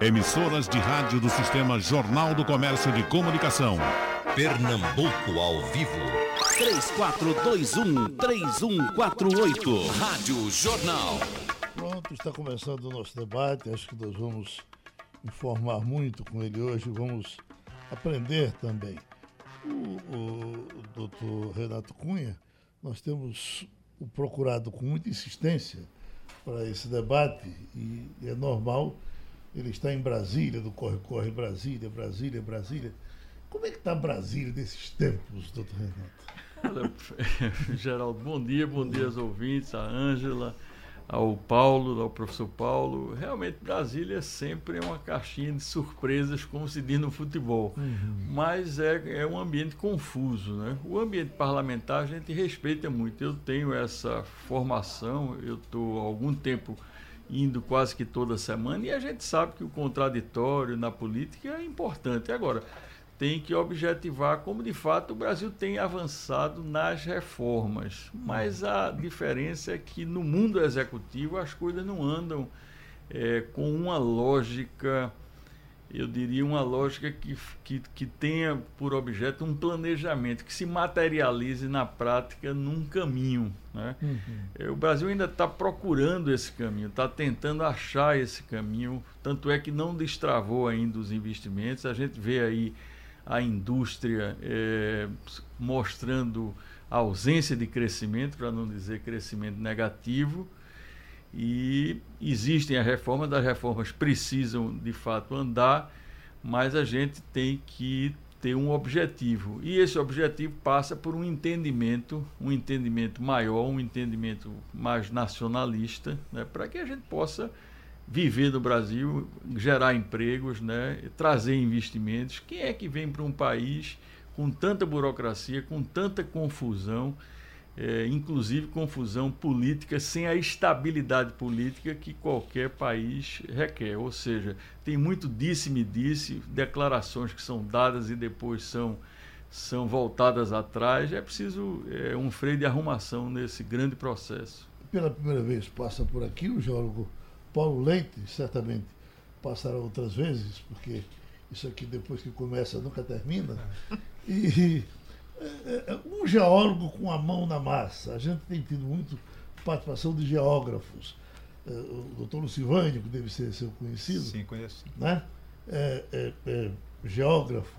Emissoras de rádio do Sistema Jornal do Comércio de Comunicação. Pernambuco ao vivo. 3421-3148. Rádio Jornal. Pronto, está começando o nosso debate. Acho que nós vamos informar muito com ele hoje. Vamos aprender também. O, o, o doutor Renato Cunha, nós temos o procurado com muita insistência para esse debate e é normal ele está em Brasília, do Corre Corre Brasília, Brasília, Brasília. Como é que está Brasília nesses tempos, doutor Renato? Geraldo, bom dia, bom dia aos ouvintes, a Ângela, ao Paulo, ao professor Paulo. Realmente, Brasília é sempre uma caixinha de surpresas, como se diz no futebol. Uhum. Mas é, é um ambiente confuso. Né? O ambiente parlamentar a gente respeita muito. Eu tenho essa formação, eu estou há algum tempo indo quase que toda semana, e a gente sabe que o contraditório na política é importante. Agora, tem que objetivar como de fato o Brasil tem avançado nas reformas. Mas a diferença é que no mundo executivo as coisas não andam é, com uma lógica eu diria, uma lógica que, que, que tenha por objeto um planejamento, que se materialize na prática num caminho. Né? Uhum. É, o Brasil ainda está procurando esse caminho, está tentando achar esse caminho, tanto é que não destravou ainda os investimentos. A gente vê aí a indústria é, mostrando ausência de crescimento, para não dizer crescimento negativo. E existem as reformas, as reformas precisam de fato andar, mas a gente tem que ter um objetivo. E esse objetivo passa por um entendimento, um entendimento maior, um entendimento mais nacionalista, né, para que a gente possa viver no Brasil, gerar empregos, né, trazer investimentos. Quem é que vem para um país com tanta burocracia, com tanta confusão? É, inclusive confusão política sem a estabilidade política que qualquer país requer. Ou seja, tem muito disse-me disse, declarações que são dadas e depois são, são voltadas atrás. É preciso é, um freio de arrumação nesse grande processo. Pela primeira vez passa por aqui o geólogo Paulo Leite, certamente passará outras vezes, porque isso aqui depois que começa nunca termina. E é, é, um geólogo com a mão na massa. A gente tem tido muito participação de geógrafos. É, o doutor Lucivânio, que deve ser seu conhecido. Sim, conheço. Né? É, é, é, geógrafo.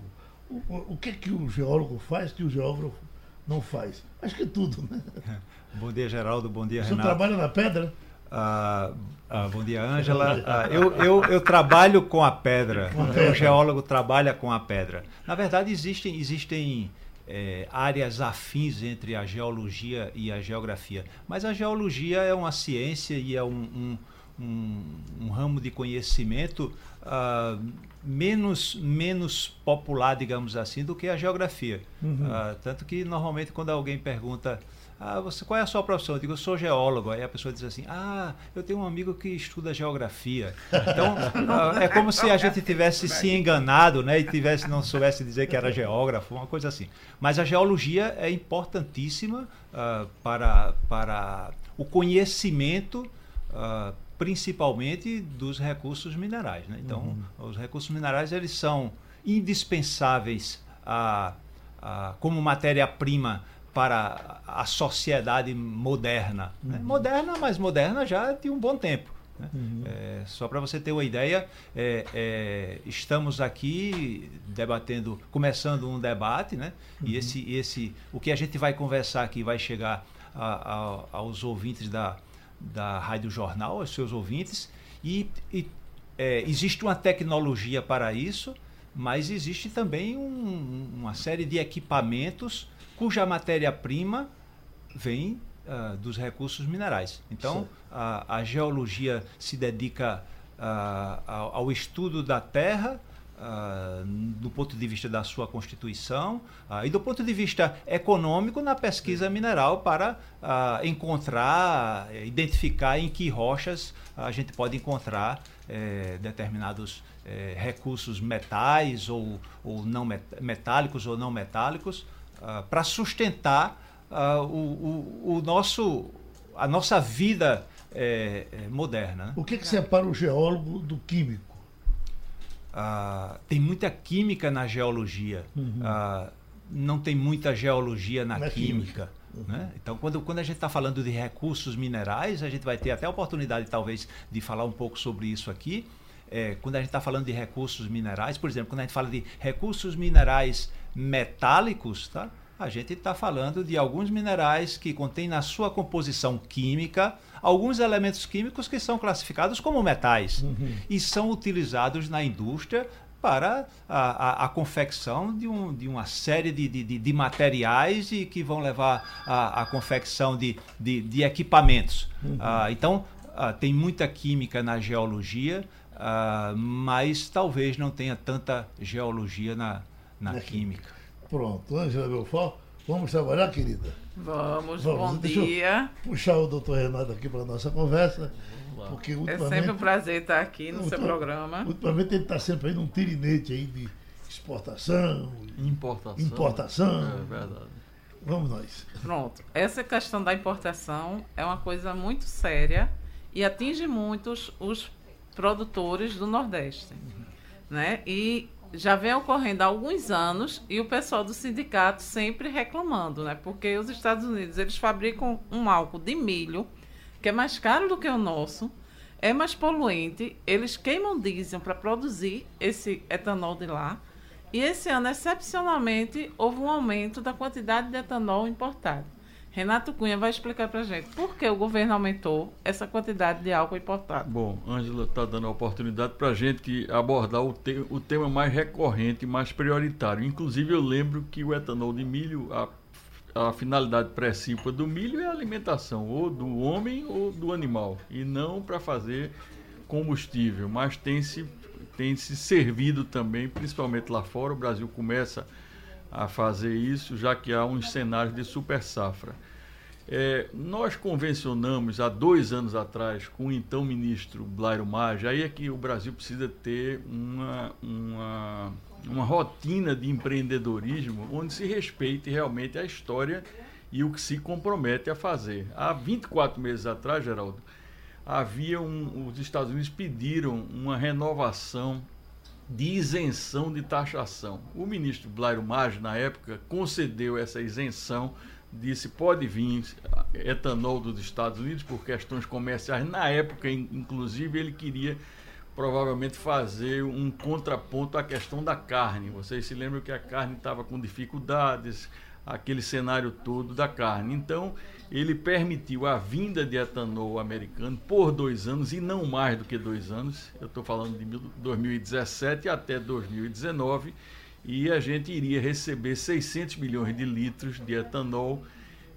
O, o, que é que o geólogo faz que o geógrafo não faz? Acho que é tudo, né? Bom dia, Geraldo. Bom dia, Renato. Você trabalha na pedra? Ah, ah, bom dia, Ângela. Ah, eu, eu, eu, trabalho com a pedra. O geólogo trabalha com a pedra. Na verdade, existem, existem é, áreas afins entre a geologia e a geografia. Mas a geologia é uma ciência e é um, um, um, um ramo de conhecimento uh, menos, menos popular, digamos assim, do que a geografia. Uhum. Uh, tanto que normalmente quando alguém pergunta ah, você, qual é a sua profissão? Eu digo, eu sou geólogo. Aí a pessoa diz assim, ah, eu tenho um amigo que estuda geografia. Então, ah, é como se a gente tivesse se enganado, né? E tivesse, não soubesse dizer que era geógrafo, uma coisa assim. Mas a geologia é importantíssima uh, para, para o conhecimento, uh, principalmente dos recursos minerais. Né? Então, uhum. os recursos minerais, eles são indispensáveis a, a como matéria-prima para a sociedade moderna. Né? Uhum. Moderna, mas moderna já de um bom tempo. Né? Uhum. É, só para você ter uma ideia, é, é, estamos aqui debatendo, começando um debate, né? Uhum. E esse, esse, o que a gente vai conversar aqui vai chegar a, a, aos ouvintes da, da Rádio Jornal, aos seus ouvintes, e, e é, existe uma tecnologia para isso, mas existe também um, uma série de equipamentos cuja matéria-prima vem uh, dos recursos minerais. Então, a, a, geologia se dedica uh, ao, ao, estudo da Terra, uh, do ponto de vista da sua constituição, e do ponto de vista econômico, na pesquisa mineral, para encontrar, identificar em que rochas a gente pode encontrar eh, determinados eh, recursos metais ou, ou não metálicos ou não metálicos uh, para sustentar uh, o, o, o, nosso, a nossa vida é, é, moderna. Né? O que, que separa o geólogo do químico? ah, tem muita química na geologia. Uhum. Ah, não tem muita geologia na, Na química. né? Então, quando, quando a gente está falando de recursos minerais, a gente vai ter até a oportunidade, talvez, de falar um pouco sobre isso aqui. É, quando a gente está falando de recursos minerais, por exemplo, quando a gente fala de recursos minerais metálicos, tá? a gente está falando de alguns minerais que contêm na sua composição química alguns elementos químicos que são classificados como metais e são utilizados na indústria para a, a, a confecção de, um, de uma série de, de, de- materiais e que vão levar à confecção de, equipamentos. Ah, então, ah, tem muita química na geologia, ah, mas talvez não tenha tanta geologia na, na Na química. Pronto, Ângela Belfort, vamos trabalhar, querida? Vamos, Vamos, bom deixa eu- dia. Puxar o doutor Renato aqui para nossa conversa, porque É ultimamente, sempre um prazer estar aqui no seu ultima- programa. ultimamente ele está sempre aí num tirinete aí de exportação, Importação. Importação. É verdade. vamos nós. Pronto. Essa questão da importação é uma coisa muito séria e atinge muitos os produtores do Nordeste. Né? E já vem ocorrendo há alguns anos e o pessoal do sindicato sempre reclamando, né? Porque os Estados Unidos, eles fabricam um álcool de milho que é mais caro do que o nosso, é mais poluente, eles queimam diesel para produzir esse etanol de lá. E esse ano, excepcionalmente, houve um aumento da quantidade de etanol importado. Renato Cunha vai explicar para gente por que o governo aumentou essa quantidade de álcool importado. Bom, Ângela está dando a oportunidade para a gente abordar o, te- o tema mais recorrente, mais prioritário. Inclusive, eu lembro que o etanol de milho, a, a finalidade principal do milho é a alimentação, ou do homem ou do animal, e não para fazer combustível, mas tem se, tem se servido também, principalmente lá fora. O Brasil começa a fazer isso, já que há uns cenários de super safra. É, nós convencionamos há dois anos atrás com o então ministro Blairo Maggi, aí é que o Brasil precisa ter uma, uma, uma rotina de empreendedorismo onde se respeite realmente a história e o que se compromete a fazer. Há 24 meses atrás, Geraldo, havia um, os Estados Unidos pediram uma renovação de isenção de taxação. O ministro Blairo Maggi, na época, concedeu essa isenção, disse pode vir etanol dos Estados Unidos por questões comerciais. Na época, in- inclusive, ele queria provavelmente fazer um contraponto à questão da carne. Vocês se lembram que a carne estava com dificuldades, aquele cenário todo da carne. Então, ele permitiu a vinda de etanol americano por dois anos e não mais do que dois anos. Eu estou falando de mil- 2017 até 2019 e a gente iria receber 600 milhões de litros de etanol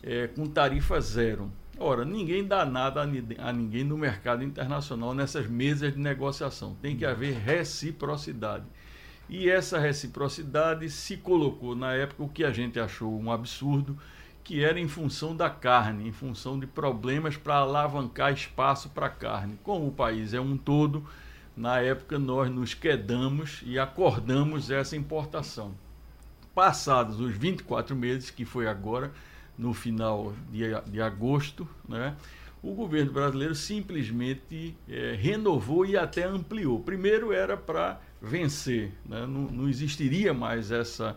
eh, com tarifa zero. Ora, ninguém dá nada a ninguém no mercado internacional nessas mesas de negociação. Tem que haver reciprocidade. E essa reciprocidade se colocou na época o que a gente achou um absurdo, que era em função da carne, em função de problemas para alavancar espaço para a carne. Como o país é um todo, na época nós nos quedamos e acordamos essa importação. Passados os 24 meses, que foi agora, no final de, de agosto, né, o governo brasileiro simplesmente eh, renovou e até ampliou. Primeiro era para vencer, né, não, não existiria mais essa,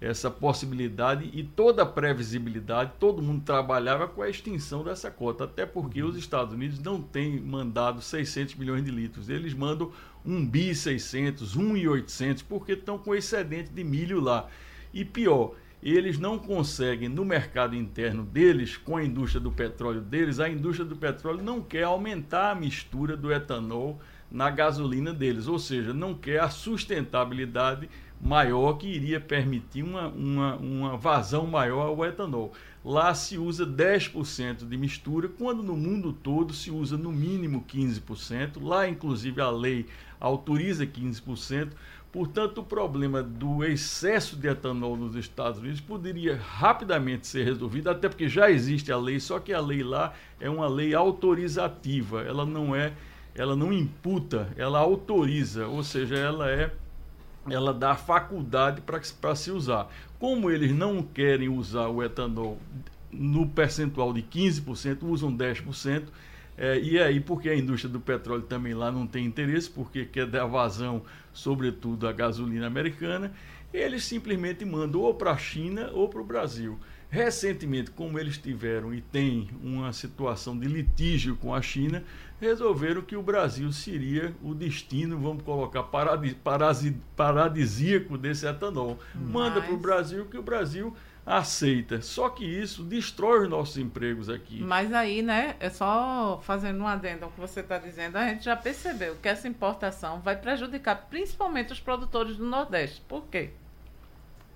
essa possibilidade e toda a previsibilidade, todo mundo trabalhava com a extinção dessa cota, até porque os Estados Unidos não têm mandado 600 milhões de litros, eles mandam 1 bi 600, 1 e 800, porque estão com excedente de milho lá. E pior, eles não conseguem no mercado interno deles, com a indústria do petróleo deles, a indústria do petróleo não quer aumentar a mistura do etanol na gasolina deles, ou seja, não quer a sustentabilidade maior que iria permitir uma, uma, uma vazão maior ao etanol. Lá se usa 10% de mistura, quando no mundo todo se usa no mínimo 15%. Lá, inclusive, a lei autoriza 15%. Portanto, o problema do excesso de etanol nos Estados Unidos poderia rapidamente ser resolvido, até porque já existe a lei, só que a lei lá é uma lei autorizativa, ela não é, ela não imputa, ela autoriza, ou seja, ela é ela dá faculdade para se usar. Como eles não querem usar o etanol no percentual de 15%, usam 10%, É, e aí, porque a indústria do petróleo também lá não tem interesse, porque quer dar vazão, sobretudo, à gasolina americana, eles simplesmente mandam ou para a China ou para o Brasil. Recentemente, como eles tiveram e têm uma situação de litígio com a China, resolveram que o Brasil seria o destino, vamos colocar, paradisíaco desse etanol. Mas... Manda para o Brasil que o Brasil aceita. Só que isso destrói os nossos empregos aqui. Mas aí, né, é só fazendo um adendo ao que você está dizendo, a gente já percebeu que essa importação vai prejudicar principalmente os produtores do Nordeste. Por quê?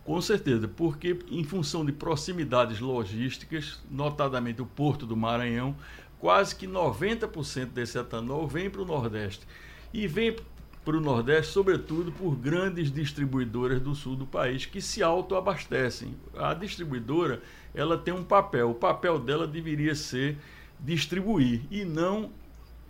Com certeza, porque em função de proximidades logísticas, notadamente o Porto do Maranhão, quase que 90% desse etanol vem para o Nordeste. E vem para o Nordeste, sobretudo por grandes distribuidoras do sul do país que se autoabastecem. A distribuidora ela tem um papel, o papel dela deveria ser distribuir e não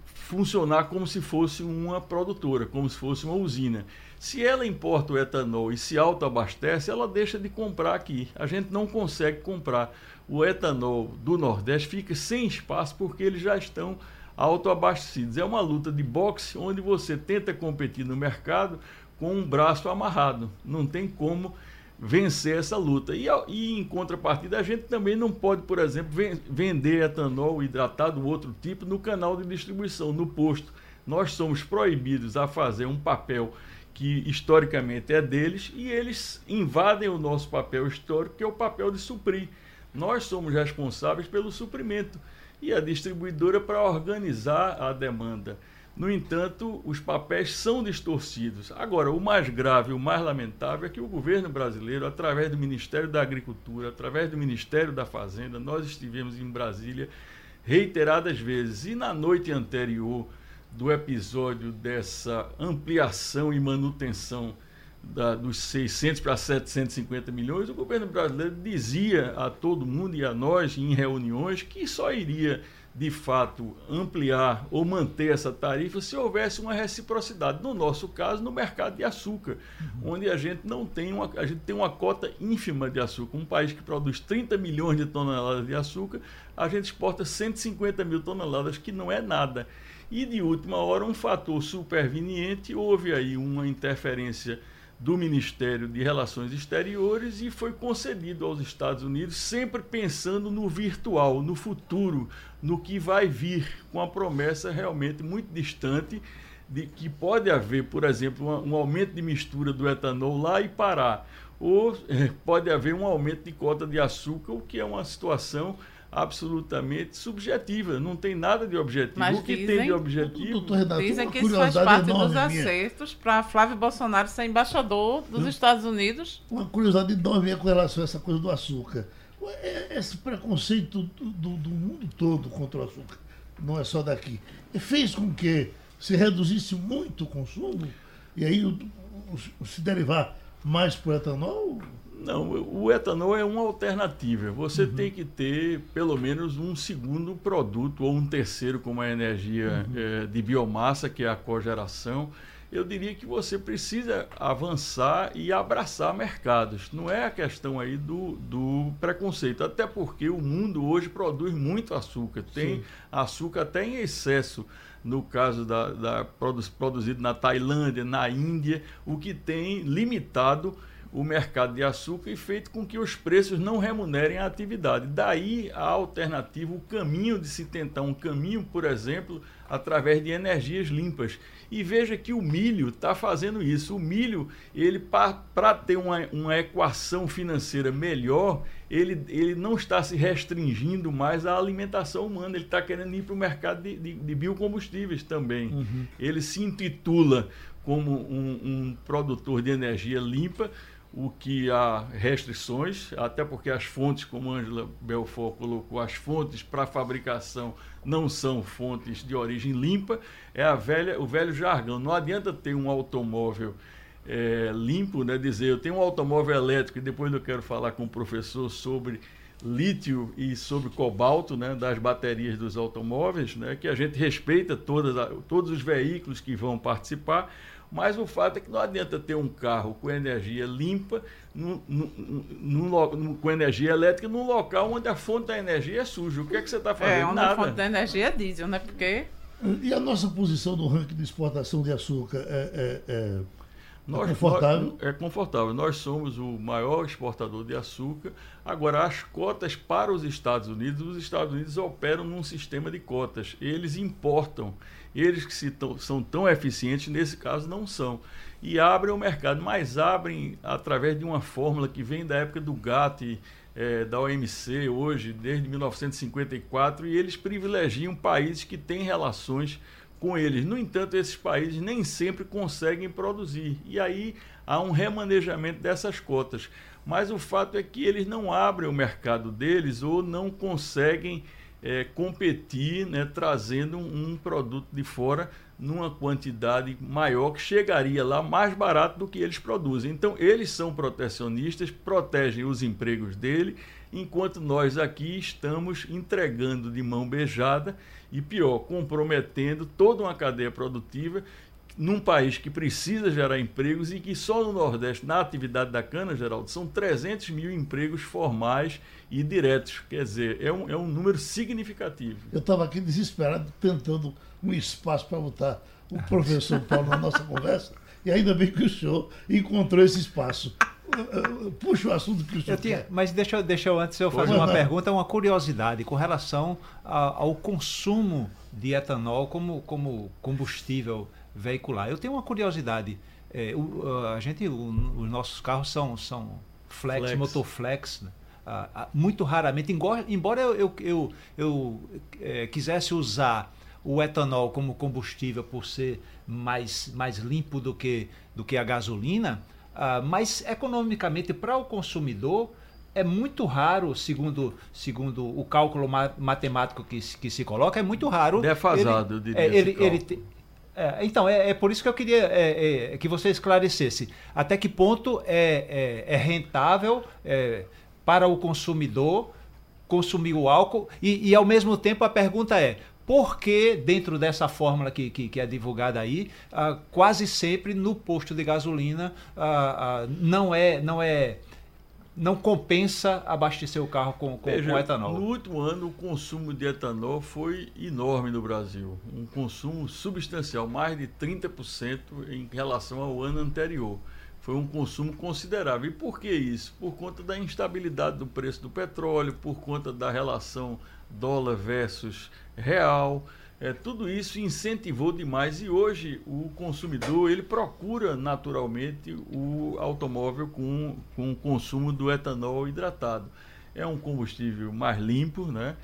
funcionar como se fosse uma produtora, como se fosse uma usina. Se ela importa o etanol e se autoabastece, ela deixa de comprar aqui. A gente não consegue comprar. O etanol do Nordeste fica sem espaço porque eles já estão autoabastecidos. É uma luta de boxe onde você tenta competir no mercado com um braço amarrado. Não tem como vencer essa luta. E, e, em contrapartida, a gente também não pode, por exemplo, vender etanol hidratado, outro tipo, no canal de distribuição, no posto. Nós somos proibidos a fazer um papel que historicamente é deles e eles invadem o nosso papel histórico, que é o papel de suprir. Nós somos responsáveis pelo suprimento e a distribuidora para organizar a demanda. No entanto, os papéis são distorcidos. Agora, o mais grave, o mais lamentável é que o governo brasileiro, através do Ministério da Agricultura, através do Ministério da Fazenda, nós estivemos em Brasília reiteradas vezes e na noite anterior do episódio dessa ampliação e manutenção da, dos 600 para 750 milhões, o governo brasileiro dizia a todo mundo e a nós em reuniões que só iria de fato ampliar ou manter essa tarifa se houvesse uma reciprocidade. No nosso caso, no mercado de açúcar, uhum. onde a gente não tem uma, a gente tem uma cota ínfima de açúcar. Um país que produz 30 milhões de toneladas de açúcar, a gente exporta 150 mil toneladas, que não é nada. E de última hora, um fator superveniente, houve aí uma interferência do Ministério de Relações Exteriores e foi concedido aos Estados Unidos, sempre pensando no virtual, no futuro, no que vai vir, com a promessa realmente muito distante de que pode haver, por exemplo, um, um aumento de mistura do etanol lá e parar, ou eh, pode haver um aumento de cota de açúcar, o que é uma situação absolutamente subjetiva, não tem nada de objetivo. Mas o que dizem, tem de objetivo. Doutor Renato, dizem que isso faz parte dos acertos para Flávio Bolsonaro ser embaixador dos hum? Estados Unidos. Uma curiosidade enorme com relação a essa coisa do açúcar. É, esse preconceito do, do, do mundo todo contra o açúcar, não é só daqui, fez com que se reduzisse muito o consumo e aí o, o, se derivar mais para o etanol? Não, o etanol é uma alternativa. Você uhum. tem que ter pelo menos um segundo produto ou um terceiro, como a energia uhum. é, de biomassa, que é a cogeração. Eu diria que você precisa avançar e abraçar mercados. Não é a questão aí do, do preconceito, até porque o mundo hoje produz muito açúcar. Tem Sim. açúcar até em excesso no caso da, da produzido na Tailândia, na Índia, o que tem limitado o mercado de açúcar e feito com que os preços não remunerem a atividade. Daí a alternativa, o caminho de se tentar um caminho, por exemplo, através de energias limpas. E veja que o milho está fazendo isso. O milho, ele para ter uma, uma equação financeira melhor, ele, ele não está se restringindo mais à alimentação humana, ele está querendo ir para o mercado de, de, de, biocombustíveis também. Uhum. Ele se intitula como um, um produtor de energia limpa, o que há restrições, até porque as fontes, como Angela Belfort colocou, as fontes para fabricação não são fontes de origem limpa, é a velha, o velho jargão. Não adianta ter um automóvel é, limpo, né? dizer eu tenho um automóvel elétrico e depois eu quero falar com o professor sobre lítio e sobre cobalto, né, das baterias dos automóveis, né, que a gente respeita todas, todos os veículos que vão participar, Mas o fato é que não adianta ter um carro com energia limpa, no, no, no, com energia elétrica, num local onde a fonte da energia é suja. O que é que você está fazendo? É, onde Nada. a fonte da energia é diesel, né? Porque E a nossa posição no ranking de exportação de açúcar é, é- é- Nós- confortável? nós- é confortável. Nós somos o maior exportador de açúcar. Agora, as cotas para os Estados Unidos, os Estados Unidos operam num sistema de cotas. Eles importam. Eles que se são tão eficientes, nesse caso, não são. E abrem o mercado, mas abrem através de uma fórmula que vem da época do GATT, eh, da OMC, hoje, desde 1954, e eles privilegiam países que têm relações com eles. No entanto, esses países nem sempre conseguem produzir. E aí há um remanejamento dessas cotas. Mas o fato é que eles não abrem o mercado deles ou não conseguem eh, competir, né, trazendo um, um produto de fora numa quantidade maior que chegaria lá mais barato do que eles produzem. Então, eles são protecionistas, protegem os empregos dele, enquanto nós aqui estamos entregando de mão beijada e pior, comprometendo toda uma cadeia produtiva num país que precisa gerar empregos e que só no Nordeste, na atividade da cana, Geraldo, são 300 mil empregos formais e diretos. Quer dizer, é um, é um número significativo. Eu estava aqui desesperado, tentando um espaço para botar o professor Paulo na nossa conversa, e ainda bem que o senhor encontrou esse espaço. Puxa o assunto que o senhor Eu tinha, quer. mas deixa, eu- deixa eu antes eu fazer Pode uma mandar. pergunta, uma curiosidade com relação a- ao consumo de etanol como, como combustível veicular. Eu tenho uma curiosidade. É, o- a gente, o- os nossos carros são, são flex, Flex. motoflex. né? Ah, ah, muito raramente, embora, eu, eu, eu, eu, eh, quisesse usar o etanol como combustível por ser mais, mais limpo do que, do que a gasolina, ah, mas economicamente para o consumidor é muito raro, segundo, segundo o cálculo ma- matemático que, se- que se coloca, é muito raro. Defasado, eu ele, diria, é, ele, é, então, é, é por isso que eu queria é, é, que você esclarecesse. Até que ponto é, é- é rentável para o consumidor consumir o álcool? E, e, ao mesmo tempo a pergunta é por que dentro dessa fórmula que, que, que é divulgada aí, ah, quase sempre no posto de gasolina ah, ah, não é não é não compensa abastecer o carro com, com, Veja, com etanol. No último ano, o consumo de etanol foi enorme no Brasil. Um consumo substancial, mais de 30% em relação ao ano anterior. Foi um consumo considerável. E por que isso? Por conta da instabilidade do preço do petróleo, por conta da relação dólar versus real. É, tudo isso incentivou demais e hoje o consumidor ele procura naturalmente o automóvel com, com o consumo do etanol hidratado. É um combustível mais limpo, né?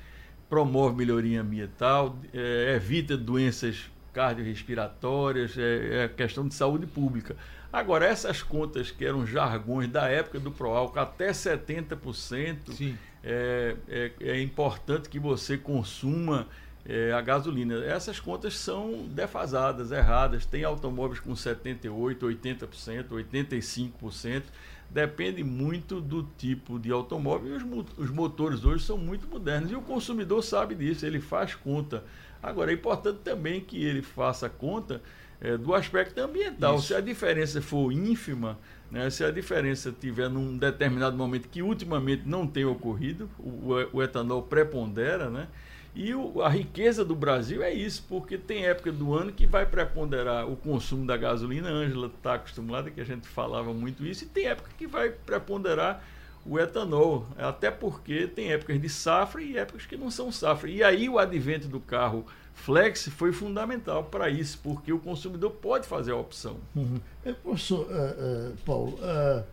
promove melhoria ambiental, é, evita doenças cardiorrespiratórias, é, é questão de saúde pública. Agora, essas contas que eram jargões da época do Proálcool, até 70%, Sim. é, é, é importante que você consuma é, a gasolina. Essas contas são defasadas, erradas. Tem automóveis com 78%, 80%, 85%. Depende muito do tipo de automóvel. E os, os motores hoje são muito modernos. E o consumidor sabe disso, ele faz conta. Agora, é importante também que ele faça conta é, do aspecto ambiental. Isso. Se a diferença for ínfima, né, se a diferença tiver num determinado momento que ultimamente não tem ocorrido, o, o- o etanol prepondera, né? E o- a riqueza do Brasil é isso, porque tem época do ano que vai preponderar o consumo da gasolina. A Ângela está acostumada que a gente falava muito isso, e tem época que vai preponderar o etanol, até porque tem épocas de safra e épocas que não são safra. E aí o advento do carro flex foi fundamental para isso, porque o consumidor pode fazer a opção. Uhum. Professor eh, eh, Paulo, eh,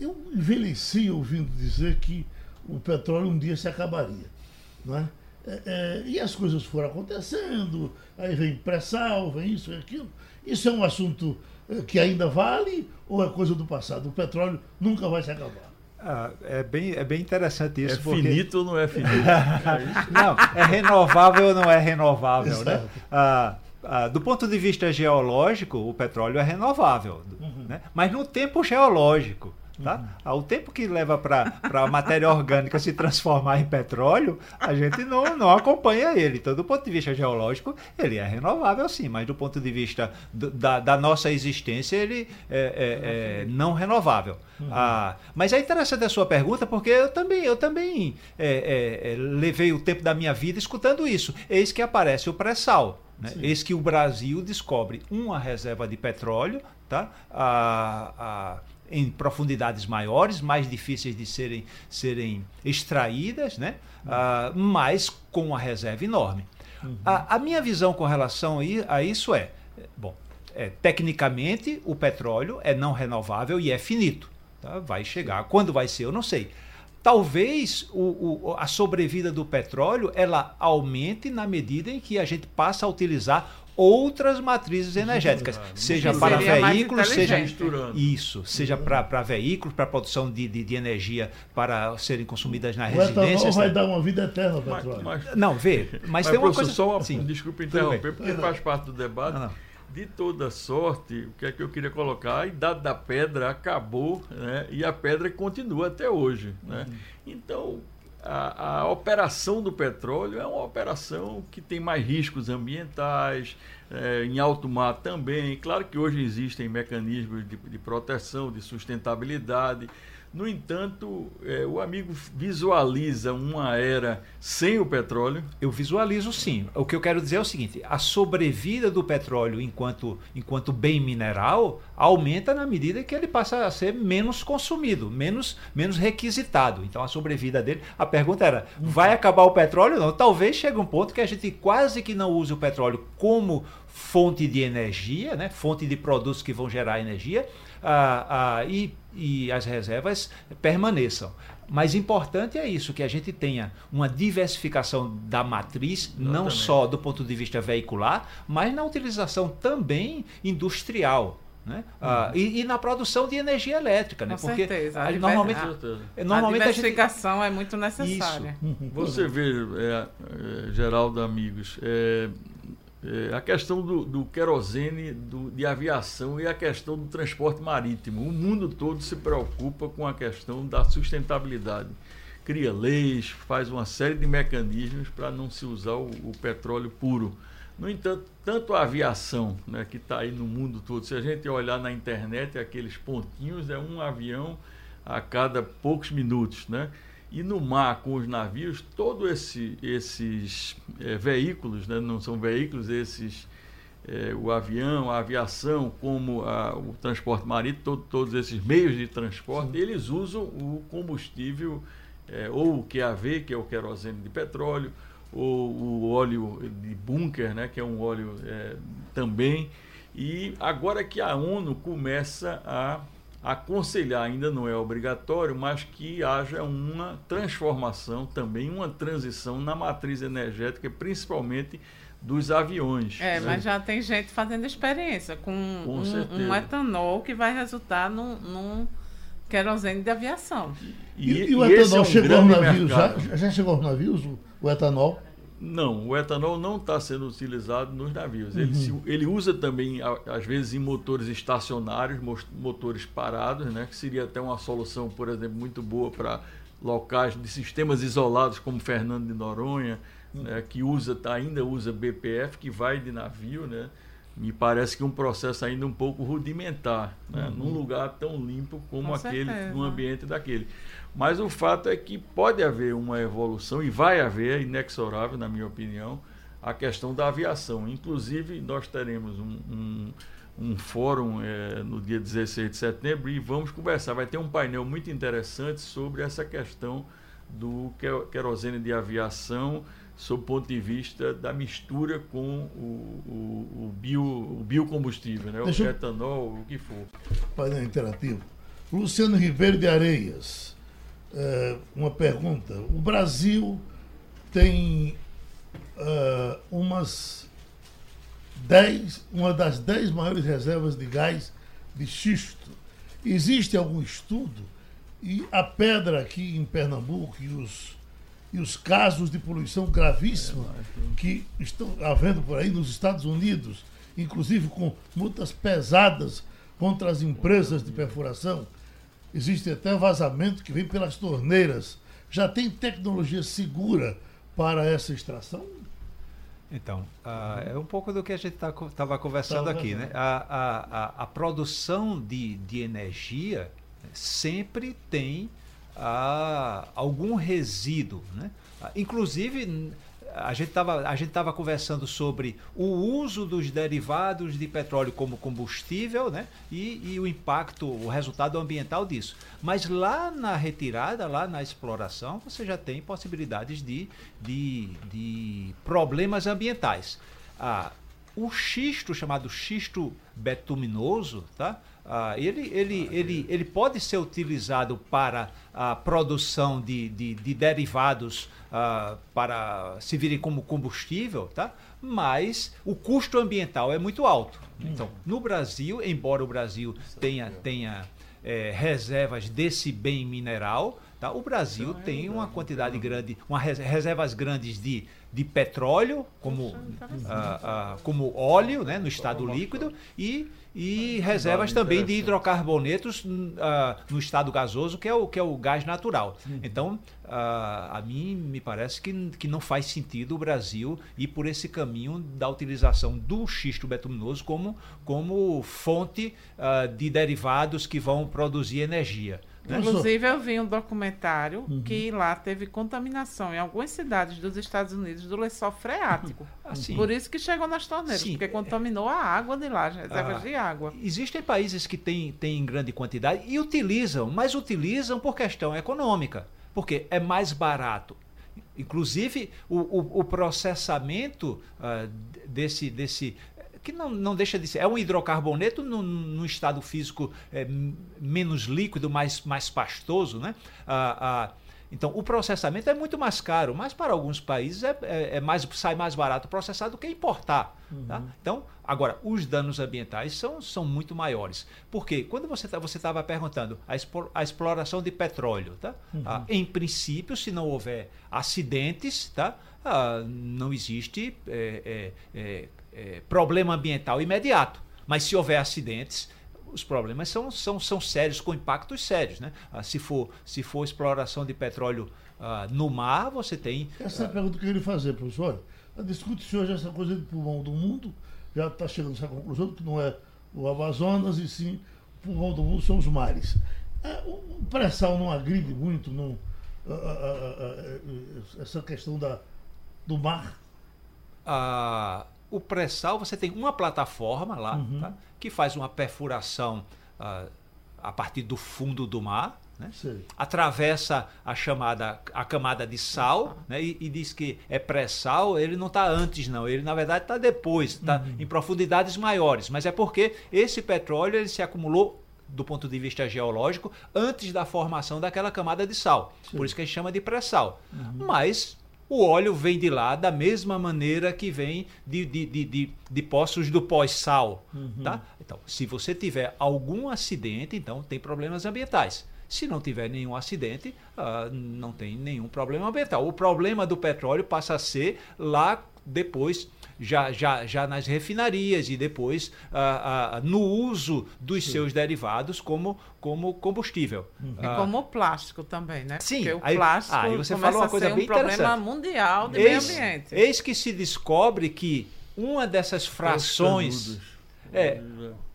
eu envelheci ouvindo dizer que o petróleo um dia se acabaria. Não é? Eh, e as coisas foram acontecendo, aí vem pré-sal, vem isso, vem aquilo. Isso é um assunto eh, que ainda vale ou é coisa do passado? O petróleo nunca vai se acabar. Ah, é, bem, é bem interessante isso. é porque- finito ou não é finito? É. Não, é renovável ou não é renovável, né? Ah, ah, do ponto de vista geológico, o petróleo é renovável, Uhum. né? mas no tempo geológico. Tá? Uhum. O tempo que leva para a matéria orgânica se transformar em petróleo, a gente não, não acompanha ele. Então, do ponto de vista geológico, ele é renovável sim, mas do ponto de vista do, da, da, nossa existência, ele é, é, é não renovável. Uhum. Ah, mas é interessante a sua pergunta, porque eu também, eu também é, é, é levei o tempo da minha vida escutando isso. Eis que aparece o pré-sal. Né? Eis que o Brasil descobre uma reserva de petróleo tá? a, a em profundidades maiores, mais difíceis de serem, serem extraídas, né? Uh, mas com uma reserva enorme. Uhum. A, a, minha visão com relação a isso é, bom, é, tecnicamente o petróleo é não renovável e é finito. Tá? Vai chegar. Quando vai ser, eu não sei. Talvez o, o, a sobrevida do petróleo ela aumente na medida em que a gente passa a utilizar outras matrizes energéticas, seja para veículos, seja isso, seja para veículos, para produção de, de, de, energia para serem consumidas nas o residências. vai né? dar uma vida eterna mas, não, vê, mas, mas tem uma coisa. Só uma, sim, desculpa interromper, porque faz parte do debate. Não, não. De toda sorte, o que é que eu queria colocar? A idade da pedra acabou né? e a pedra continua até hoje. Né? Uhum. Então, a, operação do petróleo é uma operação que tem mais riscos ambientais, é, em alto mar também. Claro que hoje existem mecanismos de, de proteção, de sustentabilidade, no entanto, é, o amigo visualiza uma era sem o petróleo? Eu visualizo sim. O que eu quero dizer é o seguinte: a sobrevida do petróleo enquanto, enquanto bem mineral aumenta na medida que ele passa a ser menos consumido, menos, menos requisitado. Então a sobrevida dele. A pergunta era: vai acabar o petróleo? Não. Talvez chegue um ponto que a gente quase que não use o petróleo como fonte de energia, né? fonte de produtos que vão gerar energia, ah, ah, e e as reservas permaneçam. Mas importante é isso, que a gente tenha uma diversificação da matriz, Exatamente. não só do ponto de vista veicular, mas na utilização também industrial. Né? Ah, uhum. e, e, na produção de energia elétrica, né? Com Porque certeza. A normalmente, a, normalmente a diversificação a gente... é muito necessária. Isso. Uhum. Você vê, é, é, Geraldo, amigos, é, é, a questão do, do querosene do, de aviação e a questão do transporte marítimo. O mundo todo se preocupa com a questão da sustentabilidade. Cria leis, faz uma série de mecanismos para não se usar o, o, petróleo puro. No entanto, tanto a aviação, né, que está aí no mundo todo, se a gente olhar na internet, aqueles pontinhos, é um avião a cada poucos minutos. Né? E no mar, com os navios, todos esse, esses é, veículos, né, não são veículos, esses é, o avião, a aviação, como a, o transporte marítimo, todo, todos esses meios de transporte, Sim. eles usam o combustível, é, ou o QAV, que é o querosene de petróleo, ou o óleo de bunker, né, que é um óleo também. E agora que a ONU começa a aconselhar, ainda não é obrigatório, mas que haja uma transformação também, uma transição na matriz energética, principalmente dos aviões. É, né? mas já tem gente fazendo experiência com, com um, um, etanol que vai resultar num, num querosene de aviação. E, e, e o etanol é um chegou aos navios? Já, já, chegou aos navios o, o etanol? Não, o etanol não está sendo utilizado nos navios. Ele, uhum. se, ele usa também, às vezes, em motores estacionários, motores parados, né, que seria até uma solução, por exemplo, muito boa para locais de sistemas isolados, como Fernando de Noronha, uhum. né, que usa, tá, ainda usa BPF, que vai de navio. Né, me parece que um processo ainda um pouco rudimentar, né, uhum. num lugar tão limpo como Com aquele, certeza. num ambiente daquele. Mas o fato é que pode haver uma evolução, e vai haver, é inexorável, na minha opinião, a questão da aviação. Inclusive, nós teremos um, um, um fórum é, no dia 16 de setembro e vamos conversar. Vai ter um painel muito interessante sobre essa questão do querosene de aviação sob o ponto de vista da mistura com o, o, o, bio, o biocombustível, né? o etanol, o que for. Painel interativo. Luciano Ribeiro de Areias uh, uma pergunta. O Brasil tem uh, umas dez, uma das dez maiores reservas de gás de xisto. Existe algum estudo? E a pedra aqui em Pernambuco e os, e os casos de poluição gravíssima que estão havendo por aí nos Estados Unidos, inclusive com multas pesadas contra as empresas de perfuração, existe até vazamento que vem pelas torneiras. Já tem tecnologia segura para essa extração? Então, uh, é um pouco do que a gente estava tá, conversando Tá, aqui, tá. né? A, a, a, a produção de, de energia sempre tem ah, algum resíduo, né? Ah, Inclusive, a gente estava a gente tava conversando sobre o uso dos derivados de petróleo como combustível, né? E, e o impacto, o resultado ambiental disso. Mas lá na retirada, lá na exploração, você já tem possibilidades de, de, de problemas ambientais. Ah, o xisto, chamado xisto betuminoso, tá? Ah, ele, ele, ele, ele pode ser utilizado para a produção de, de, de derivados ah, para se virem como combustível, tá? mas o custo ambiental é muito alto. Então, no Brasil, embora o Brasil tenha, tenha eh, reservas desse bem mineral, tá? o Brasil tem uma quantidade grande, uma res- reservas grandes de, de petróleo, como, ah, ah, como óleo né, no estado líquido, e, e reservas também de hidrocarbonetos ah, no estado gasoso, que é o, que é o gás natural. Então, a mim me parece que, que não faz sentido o Brasil ir por esse caminho da utilização do xisto betuminoso como, como fonte de derivados que vão produzir energia. Né? Inclusive, eu vi um documentário que lá teve contaminação em algumas cidades dos Estados Unidos do lençol freático. Assim, Por isso que chegou nas torneiras, Sim. porque contaminou a água de lá, as reservas Ah. de água. Existem países que têm, têm grande quantidade e utilizam, mas utilizam por questão econômica, porque é mais barato. Inclusive, o, o- o processamento ah, desse, desse. Que não, não deixa de ser. É um hidrocarboneto no, no estado físico m- menos líquido, mais, mais pastoso, né? Ah, ah, então, o processamento é muito mais caro, mas para alguns países é, é- é mais, sai mais barato processar do que importar. tá? Então, agora, os danos ambientais são, são muito maiores. Porque quando você tá, você estava perguntando a, expo- a exploração de petróleo, tá? Ah, em princípio, se não houver acidentes, tá? Ah, não existe é, é, problema ambiental imediato. Mas se houver acidentes, os problemas são, são, são sérios, com impactos sérios. Né? Ah, se, for, se for exploração de petróleo ah, no mar, você tem. Essa é a pergunta que eu queria fazer, professor. Discute-se hoje essa coisa de pulmão do mundo, já está chegando a essa conclusão que não é o Amazonas, e sim o pulmão do mundo são os mares. É, o pré-sal não agride muito não, ah, ah, ah, ah, essa questão da, do mar? Ah, o pré-sal, você tem uma plataforma lá Uhum. tá? que faz uma perfuração ah, a partir do fundo do mar. Né? Atravessa a chamada a camada de sal né, e, e diz que é pré-sal, ele não está antes não, ele na verdade está depois, está em profundidades maiores, mas é porque esse petróleo ele se acumulou do ponto de vista geológico antes da formação daquela camada de sal, por isso que a gente chama de pré-sal. Mas o óleo vem de lá da mesma maneira que vem de, de, de, de, de poços do pós-sal. Tá? Então, se você tiver algum acidente, então tem problemas ambientais. Se não tiver nenhum acidente, ah, não tem nenhum problema ambiental. O problema do petróleo passa a ser lá depois, já, já, já nas refinarias e depois ah, ah, no uso dos seus derivados como, como combustível. E Ah, como o plástico também, né? Sim, Porque o aí- plástico aí você começa falou uma a coisa ser bem um problema mundial de meio eis, ambiente. eis que se descobre que uma dessas frações. É,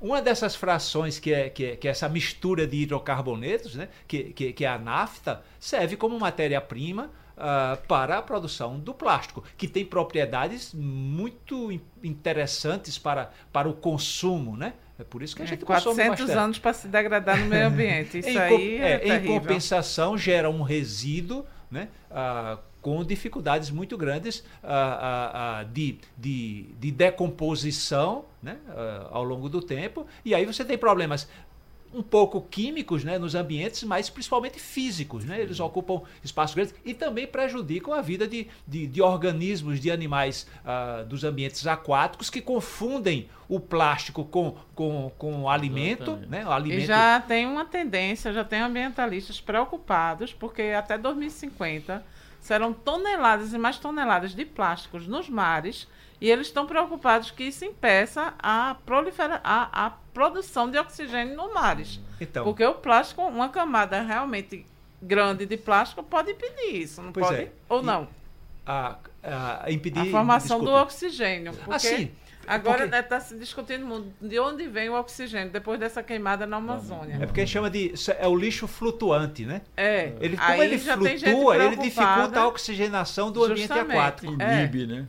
uma dessas frações que é, que é, que é essa mistura de hidrocarbonetos, né, que, que, que é a nafta, serve como matéria-prima ah, para a produção do plástico, que tem propriedades muito in- interessantes para, para o consumo. Né? É por isso que a É, gente consome 400 bastante. anos para se degradar no meio ambiente. Isso Em, aí é, é, em compensação, gera um resíduo né, ah, com dificuldades muito grandes ah, de, de, de decomposição né, ao longo do tempo. E aí você tem problemas um pouco químicos né, nos ambientes, mas principalmente físicos. Né? Eles ocupam espaços grandes e também prejudicam a vida de, de, de organismos, de animais ah, dos ambientes aquáticos que confundem o plástico com, com, com o alimento. Exatamente. Né? O alimento E já tem uma tendência, já tem ambientalistas preocupados, porque até 2050 serão toneladas e mais toneladas de plásticos nos mares E eles estão preocupados que isso impeça a, prolifera a, a produção de oxigênio no mares. Então, Porque o plástico, uma camada realmente grande de plástico pode impedir isso, não pode? É. Ou não? A, a, impedir a formação desculpe. do oxigênio. Porque assim, agora está porque... se discutindo de onde vem o oxigênio depois dessa queimada na Amazônia. É porque a gente chama de é o lixo flutuante, né? É. Ele, como Aí ele flutua, ele dificulta a oxigenação do ambiente aquático. Inibe, é. né?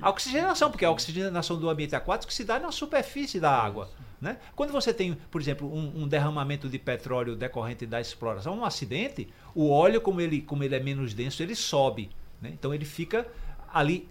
A oxigenação, porque a oxigenação do ambiente aquático se dá na superfície da água. Né? Quando você tem, por exemplo, um, um, derramamento de petróleo decorrente da exploração, um acidente, o óleo, como ele, como ele é menos denso, ele sobe. Né? Então ele fica ali.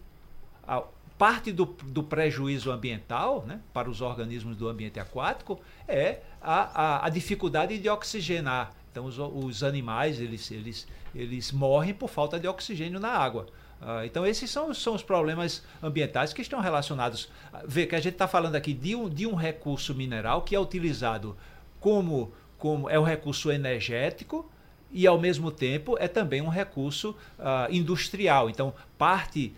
A, parte do, do prejuízo ambiental né, para os organismos do ambiente aquático é a, a, a dificuldade de oxigenar. Então os, os animais eles, eles, eles morrem por falta de oxigênio na água. Uh, então, esses são, são os problemas ambientais que estão relacionados. Vê que a gente está falando aqui de um, de um recurso mineral que é utilizado como, como é um recurso energético e, ao mesmo tempo, é também um recurso uh, industrial. Então, parte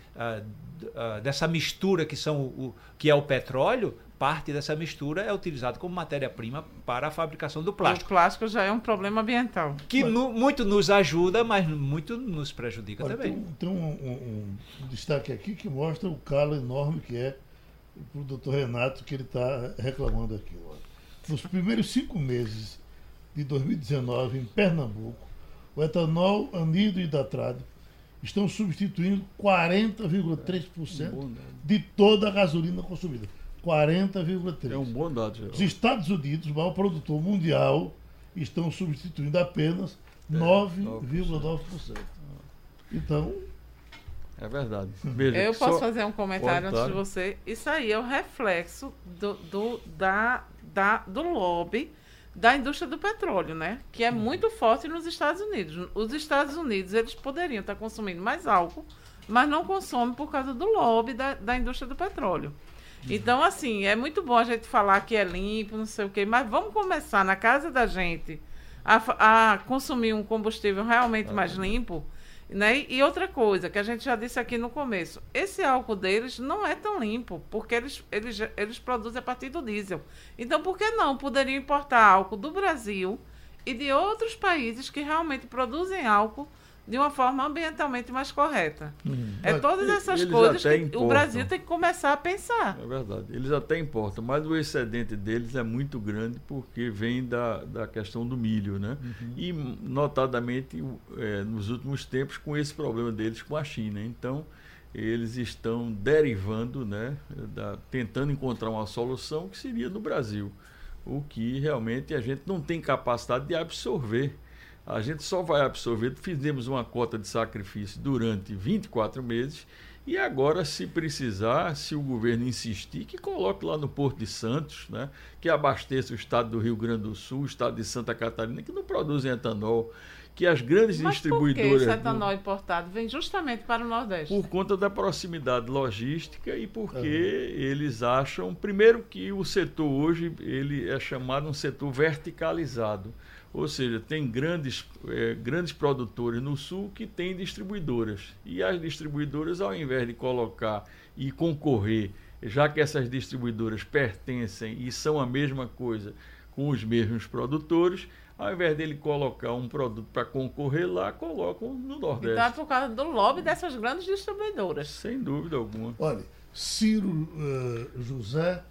uh, dessa mistura que, são o, que é o petróleo parte dessa mistura é utilizado como matéria-prima para a fabricação do plástico. O plástico já é um problema ambiental. Que no, muito nos ajuda, mas muito nos prejudica Olha, também. Tem, tem um, um, um, destaque aqui que mostra o calo enorme que é para o doutor Renato que ele está reclamando aqui. Olha. Nos primeiros cinco meses de 2019, em Pernambuco, o etanol, anido e datrado estão substituindo 40,3% de toda a gasolina consumida. 40,3%. É um bom dado, Geraldo. Os Estados Unidos, o maior produtor mundial, estão substituindo apenas é, 9,9%. Então. É verdade. Veja, Eu posso fazer um comentário antes de você. Isso aí é o reflexo do, do, da, da, do lobby da indústria do petróleo, né? Que é muito forte nos Estados Unidos. Os Estados Unidos, eles poderiam estar consumindo mais álcool, mas não consomem por causa do lobby da, da indústria do petróleo. Então, assim, é muito bom a gente falar que é limpo, não sei o quê, mas vamos começar na casa da gente a, a consumir um combustível realmente mais limpo. Né? E outra coisa que a gente já disse aqui no começo, esse álcool deles não é tão limpo, porque eles, eles, eles produzem a partir do diesel. Então, por que não poderiam importar álcool do Brasil e de outros países que realmente produzem álcool de uma forma ambientalmente mais correta. Uhum. É todas essas Eles coisas que importam. o Brasil tem que começar a pensar. É verdade. Eles até importam, mas o excedente deles é muito grande porque vem da, da questão do milho, né? Uhum. E notadamente é, nos últimos tempos com esse problema deles com a China. Então eles estão derivando, né, da, tentando encontrar uma solução que seria no Brasil, o que realmente a gente não tem capacidade de absorver a gente só vai absorver. Fizemos uma cota de sacrifício durante 24 meses e agora, se precisar, se o governo insistir, que coloque lá no Porto de Santos, né, que abasteça o estado do Rio Grande do Sul, o estado de Santa Catarina, que não produzem etanol, que as grandes Mas distribuidoras. Por que esse etanol do... importado vem justamente para o Nordeste? Por conta da proximidade logística e porque uhum. eles acham, primeiro, que o setor hoje ele é chamado um setor verticalizado. Ou seja, tem grandes, é, grandes produtores no sul que têm distribuidoras. E as distribuidoras, ao invés de colocar e concorrer, já que essas distribuidoras pertencem e são a mesma coisa com os mesmos produtores, ao invés dele colocar um produto para concorrer lá, colocam no Nordeste. Então é por causa do lobby dessas grandes distribuidoras. Sem dúvida alguma. Olha, Ciro uh, José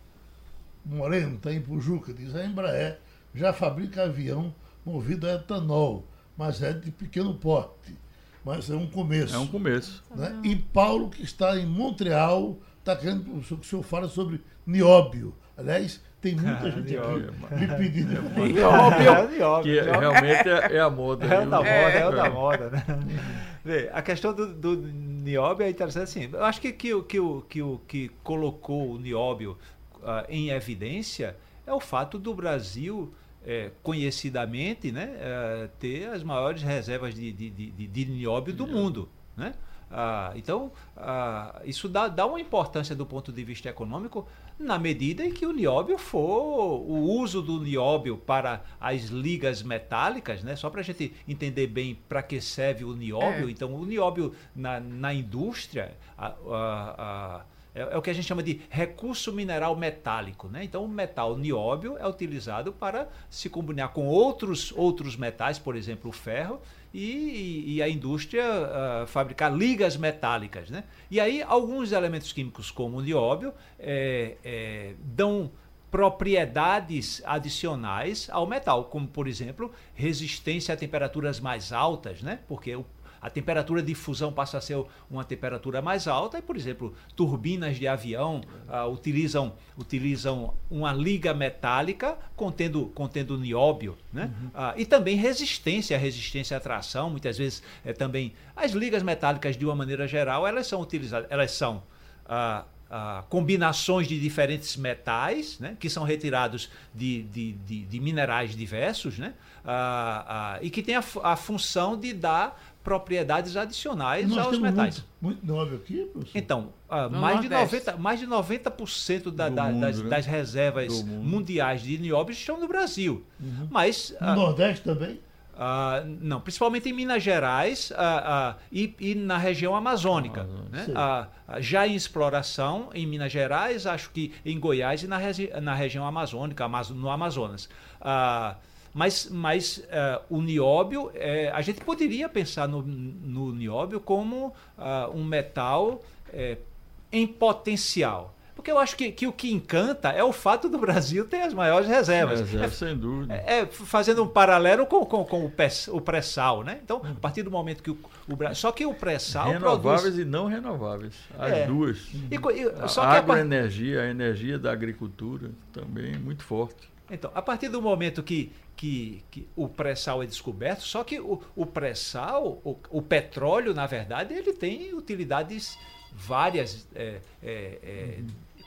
Moreno, está em Pujuca, diz a Embraer já fabrica avião movido a etanol, mas é de pequeno porte. Mas é um começo. É um começo. Né? E Paulo, que está em Montreal, está querendo que o senhor fale sobre nióbio. Aliás, tem muita gente aqui me pedindo. Nióbio, que realmente é, é, a moda. É o da moda, é, o da moda. Né? Vê, a questão do, do nióbio é interessante assim. Eu acho que, que, que, que, que, que colocou o nióbio uh, em evidência é o fato do Brasil é, conhecidamente né, é, ter as maiores reservas de, de, de, de nióbio do mundo. Né? Ah, então, ah, isso dá, dá uma importância do ponto de vista econômico na medida em que o nióbio for o uso do nióbio para as ligas metálicas, né? só para a gente entender bem para que serve o nióbio. É. Então, o nióbio na, na indústria, a, a, a É, é, o que a gente chama de recurso mineral metálico. Né? Então, o metal nióbio é utilizado para se combinar com outros, outros metais, por exemplo, o ferro, e, e a indústria uh, fabricar ligas metálicas. Né? E aí, alguns elementos químicos, como o nióbio, é, é, dão propriedades adicionais ao metal, como por exemplo resistência a temperaturas mais altas, né? Porque o, a temperatura de fusão passa a ser uma temperatura mais alta e, por exemplo, turbinas de avião uh, utilizam, utilizam uma liga metálica contendo, contendo nióbio, né? Uhum. Uh, e também resistência, resistência à tração, muitas vezes é também as ligas metálicas de uma maneira geral elas são utilizadas, elas são uh, ah, combinações de diferentes metais, né, que são retirados de, de, de, de minerais diversos, né, ah, ah, e que tem a, a, função de dar propriedades adicionais Nós aos metais. Muito, muito nobre aqui, professor? Então, mais, de 90, mais de 90% da, da, mundo, das, né? das, reservas mundiais de nióbio estão no Brasil. Uhum. Mas, no Nordeste também? Uh, não, principalmente em Minas Gerais uh, uh, e, e, na região amazônica. Né? já em exploração em Minas Gerais, acho que em Goiás e na, regi na região amazônica, no Amazonas. Mas mas o nióbio, é, a gente poderia pensar no, no nióbio como um metal é, em potencial. Porque eu acho que, que, o que encanta é o fato do Brasil ter as maiores reservas. Reserva, é, sem dúvida. É, é, fazendo um paralelo com, com, com o pré-sal, né? Então, a partir do momento que o, o Brasil. Só que o pré-sal. Renováveis produz... e não renováveis. As é. duas. E, e, a agroenergia, a energia da agricultura também muito forte. Então, a partir do momento que, que, que o pré-sal é descoberto, só que o, o pré-sal, o, o petróleo, na verdade, ele tem utilidades várias é, é, é,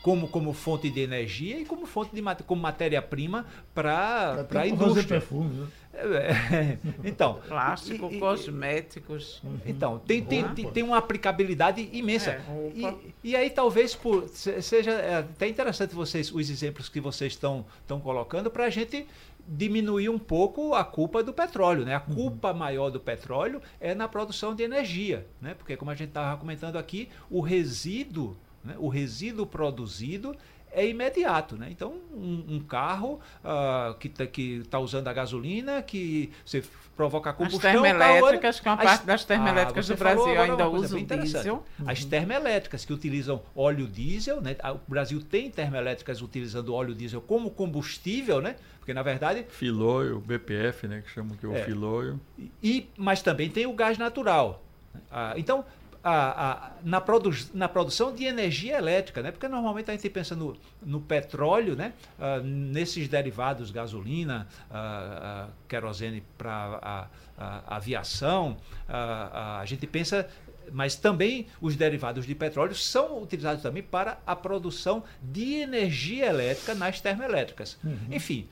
como, como fonte de energia e como fonte de como matéria-prima para a indústria. Perfume, né? É, então, plástico, e, cosméticos. Então, tem, tem, tem, tem, uma aplicabilidade imensa. É, e, e, aí talvez por, seja é, até interessante vocês os exemplos que vocês estão estão colocando para a gente diminuir um pouco a culpa do petróleo. Né? A uhum. culpa uhum. maior do petróleo é na produção de energia, né? porque como a gente estava comentando aqui, o resíduo, né? o resíduo produzido é imediato. Né? Então, um, um carro uh, que está tá usando a gasolina, que você provoca combustão... As termoelétricas, que é uma parte as, das termoelétricas ah, do Brasil ainda usa o diesel. As termoelétricas que utilizam óleo diesel, né? o Brasil tem termoelétricas utilizando óleo diesel como combustível, né? porque na verdade... Filóio, BPF, né? que chamam que é o é, filóio. E, mas também tem o gás natural. Ah, então, a, a, na, produ na produção de energia elétrica, né? porque normalmente a gente pensa no, no petróleo, né? Uh, nesses derivados, gasolina, uh, uh, querosene para a, aviação, a gente pensa mas também os derivados de petróleo são utilizados também para a produção de energia elétrica nas termoelétricas. Uhum. Enfim,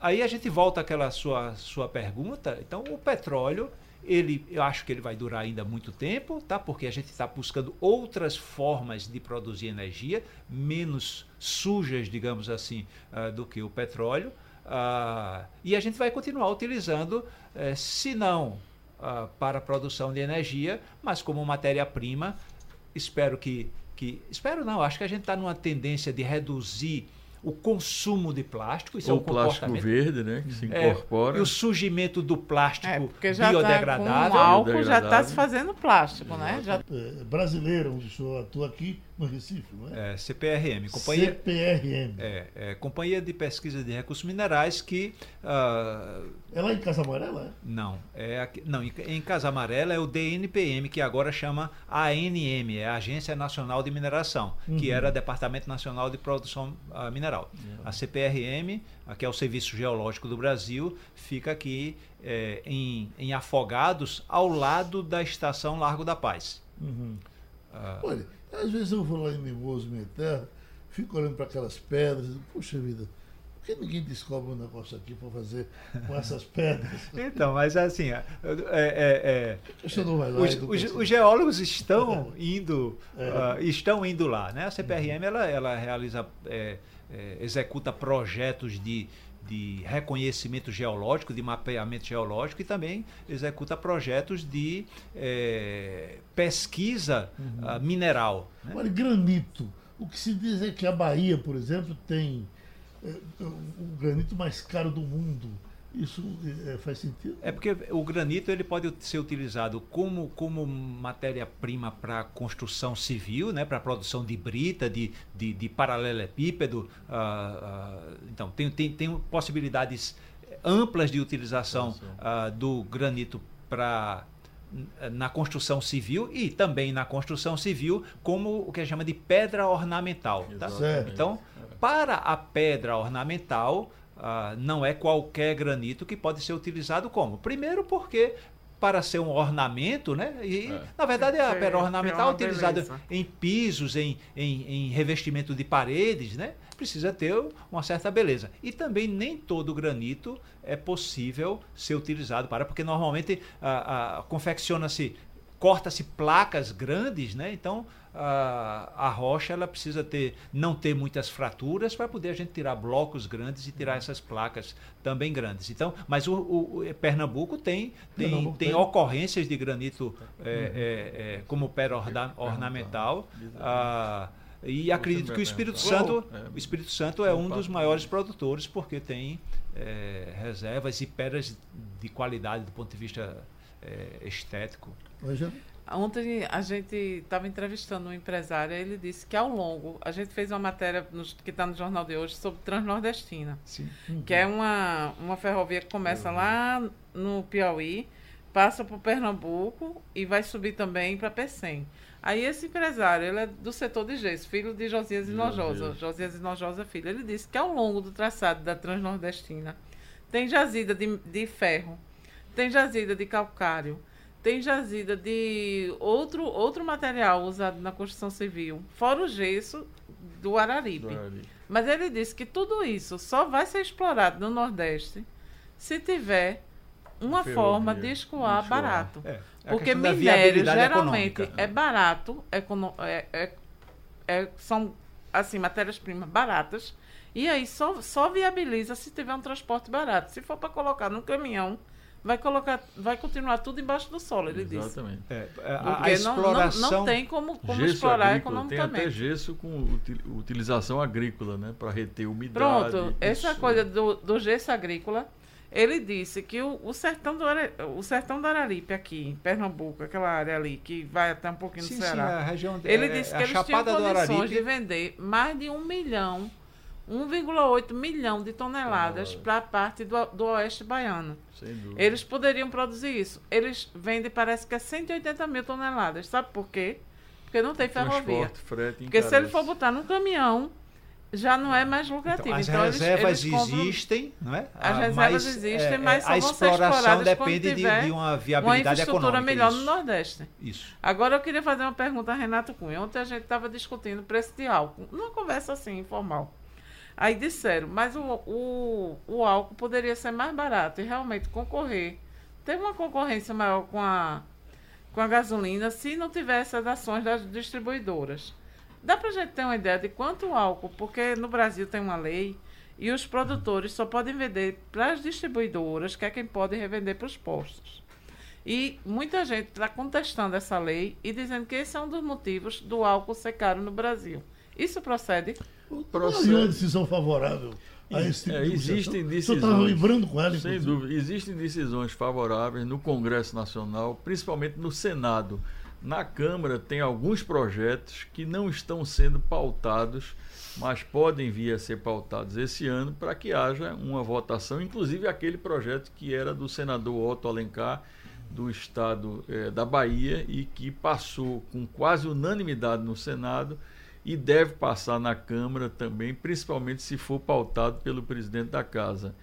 aí a gente volta àquela sua, sua pergunta. Então, o petróleo ele, eu acho que ele vai durar ainda muito tempo, tá? Porque a gente está buscando outras formas de produzir energia, menos sujas, digamos assim, uh, do que o petróleo. Uh, e a gente vai continuar utilizando, uh, se não uh, para a produção de energia, mas como matéria-prima. Espero que, que. Espero não, acho que a gente está numa tendência de reduzir o consumo de plástico, isso Ou é um plástico verde, né, que se é, incorpora. É, e o surgimento do plástico é, já biodegradável. Tá com álcool já está se fazendo plástico, né? Já... É, brasileiro, onde o senhor atua aqui no Recife, não é? é CPRM, companhia, CPRM. É, é, Companhia de Pesquisa de Recursos Minerais que uh, é lá em Casa Amarela? É? Não, é aqui, não, em, em Casa Amarela é o DNPM, que agora chama ANM, é a Agência Nacional de Mineração, uhum. que era Departamento Nacional de Produção uh, Mineral. Uhum. A CPRM, que é o Serviço Geológico do Brasil, fica aqui é, em, em Afogados, ao lado da Estação Largo da Paz. Uhum. Uh, Olha, às vezes eu vou lá em Mimoso, minha terra, fico olhando para aquelas pedras, e, puxa vida, que ninguém descobre um negócio aqui para fazer com essas pedras? Então, mas assim, é, é, é, não vai lá os, os, os, geólogos estão indo, uh, estão indo lá, né? A CPRM ela, ela realiza, é, é, executa projetos de, de reconhecimento geológico, de mapeamento geológico e também executa projetos de é, pesquisa uhum. uh, mineral. Né? Olha, granito. O que se diz é que a Bahia, por exemplo, tem é, o granito mais caro do mundo. Isso é, faz sentido? É porque o granito ele pode ser utilizado como, como matéria-prima para construção civil, né, para produção de brita, de, de, de paralelepípedo. Uh, uh, então, tem, tem, tem possibilidades amplas de utilização uh, do granito para na construção civil e também na construção civil como o que a gente chama de pedra ornamental. Tá? Então, para a pedra ornamental, ah, não é qualquer granito que pode ser utilizado como. Primeiro porque para ser um ornamento, né? E, é. na verdade, a pedra ornamental é utilizada em pisos, em, em, em, revestimento de paredes, né? Precisa ter uma certa beleza. E também nem todo granito é possível ser utilizado para, porque normalmente a, a confecciona-se, corta-se placas grandes, né? Então a, a rocha ela precisa ter não ter muitas fraturas para poder a gente tirar blocos grandes e tirar essas placas também grandes. Então, mas o, o, o Pernambuco tem tem, Pernambuco tem, tem ocorrências de granito é, é, é, como pedra orna, ornamental. Ah, e acredito que o Espírito Santo, o Espírito Santo é um dos maiores produtores porque tem é, reservas e pedras de qualidade do ponto de vista é, estético. Hoje Ontem a gente estava entrevistando um empresário e ele disse que ao longo, a gente fez uma matéria no, que está no jornal de hoje sobre Transnordestina, Sim. que é uma, uma ferrovia que começa uhum. lá no Piauí, passa por Pernambuco e vai subir também para Pecém. Aí esse empresário, ele é do setor de gesso, filho de Josias Inojosa, Josias Inojosa filho. Ele disse que ao longo do traçado da Transnordestina tem jazida de, de ferro, tem jazida de calcário, tem jazida de outro, outro material usado na construção civil, fora o gesso do Araripe. do Araripe. Mas ele disse que tudo isso só vai ser explorado no Nordeste se tiver uma forma de escoar, barato. É, é Porque minério geralmente econômica. é barato, é, é, é, são assim matérias-primas baratas, e aí só, só viabiliza se tiver um transporte barato. Se for para colocar no caminhão, vai colocar, vai continuar tudo embaixo do solo, ele Exatamente. disse. Exatamente. É, a, Porque a exploração... não, não, não, tem como, como explorar agrícola, economicamente. Tem até gesso com utilização agrícola, né? Para reter umidade. Pronto, essa coisa do, do gesso agrícola, ele disse que o, o, sertão do, o sertão do Araripe aqui, em Pernambuco, aquela área ali, que vai até um pouquinho sim, do Ceará. Sim, a região ele é, disse que eles tinham condições de vender mais de um milhão 1,8 milhão de toneladas para a parte do, do oeste baiano. Eles poderiam produzir isso. Eles vendem, parece que é 180 mil toneladas. Sabe por quê? Porque não tem ferrovia. Frete, Porque se ele for botar num caminhão, já não é mais lucrativo. Então, as então, reservas eles, eles existem, não é? As ah, reservas mas, existem, é, mas só a exploração depende de, de, uma viabilidade uma infraestrutura econômica, melhor isso. no Nordeste. Isso. Agora eu queria fazer uma pergunta a Renato Cunha. Ontem a gente estava discutindo o preço de álcool, numa conversa assim, informal. Aí disseram, mas o, o, o álcool poderia ser mais barato e realmente concorrer. Ter uma concorrência maior com a, com a gasolina se não tivesse as ações das distribuidoras. Dá para a gente ter uma ideia de quanto álcool, porque no Brasil tem uma lei e os produtores só podem vender para as distribuidoras, que é quem pode revender para os postos. E muita gente está contestando essa lei e dizendo que esse é um dos motivos do álcool ser caro no Brasil. Isso procede? Procede. Não é uma decisão favorável a esse tipo é, de existem decisões. Você está lembrando com ela, Sem dúvida. Existem decisões favoráveis no Congresso Nacional, principalmente no Senado. Na Câmara tem alguns projetos que não estão sendo pautados, mas podem vir a ser pautados esse ano para que haja uma votação, inclusive aquele projeto que era do senador Otto Alencar, do estado eh, da Bahia, e que passou com quase unanimidade no Senado e deve passar na Câmara também, principalmente se for pautado pelo presidente da Casa.